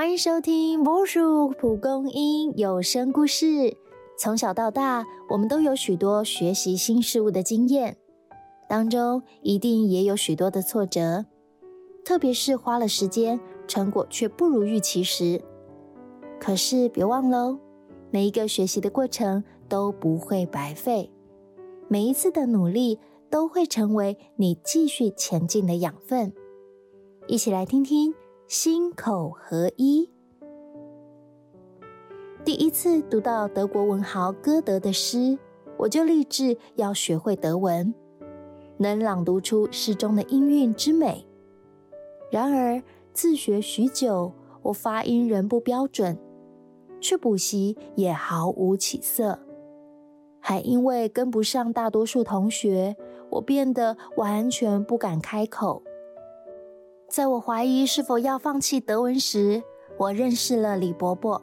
欢迎收听波叔蒲公英有声故事。从小到大，我们都有许多学习新事物的经验，当中一定也有许多的挫折，特别是花了时间，成果却不如预期时。可是别忘喽，每一个学习的过程都不会白费，每一次的努力都会成为你继续前进的养分。一起来听听。心口合一。第一次读到德国文豪歌德的诗，我就立志要学会德文，能朗读出诗中的音韵之美。然而自学许久，我发音仍不标准，去补习也毫无起色，还因为跟不上大多数同学，我变得完全不敢开口。在我怀疑是否要放弃德文时，我认识了李伯伯。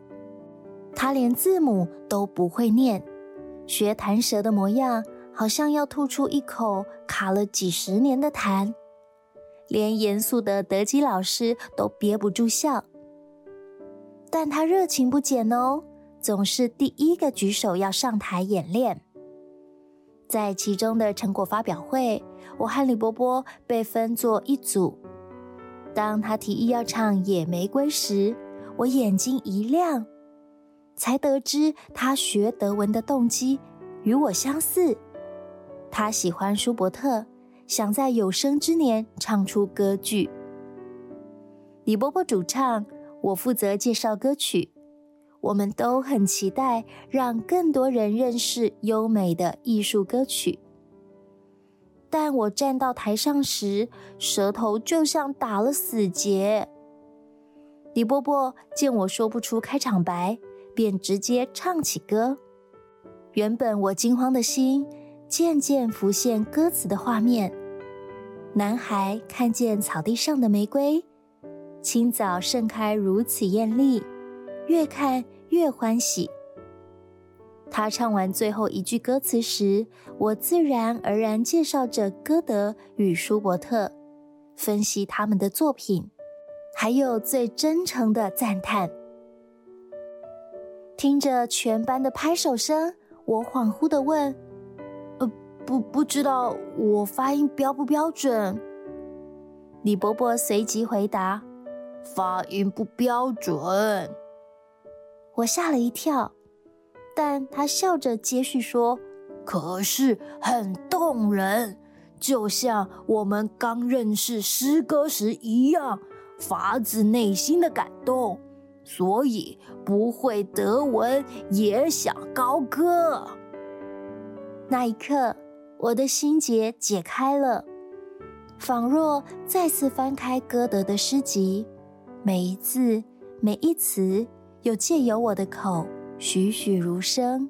他连字母都不会念，学弹舌的模样，好像要吐出一口卡了几十年的痰。连严肃的德基老师都憋不住笑。但他热情不减哦，总是第一个举手要上台演练。在其中的成果发表会，我和李伯伯被分作一组。当他提议要唱《野玫瑰》时，我眼睛一亮，才得知他学德文的动机与我相似。他喜欢舒伯特，想在有生之年唱出歌剧。李伯伯主唱，我负责介绍歌曲。我们都很期待让更多人认识优美的艺术歌曲。但我站到台上时，舌头就像打了死结。李伯伯见我说不出开场白，便直接唱起歌。原本我惊慌的心，渐渐浮现歌词的画面：男孩看见草地上的玫瑰，清早盛开如此艳丽，越看越欢喜。他唱完最后一句歌词时，我自然而然介绍着歌德与舒伯特，分析他们的作品，还有最真诚的赞叹。听着全班的拍手声，我恍惚地问：“呃，不，不知道我发音标不标准？”李伯伯随即回答：“发音不标准。”我吓了一跳。但他笑着接续说：“可是很动人，就像我们刚认识诗歌时一样，发自内心的感动。所以不会德文也想高歌。”那一刻，我的心结解开了，仿若再次翻开歌德的诗集，每一字、每一词，又借由我的口。栩栩如生。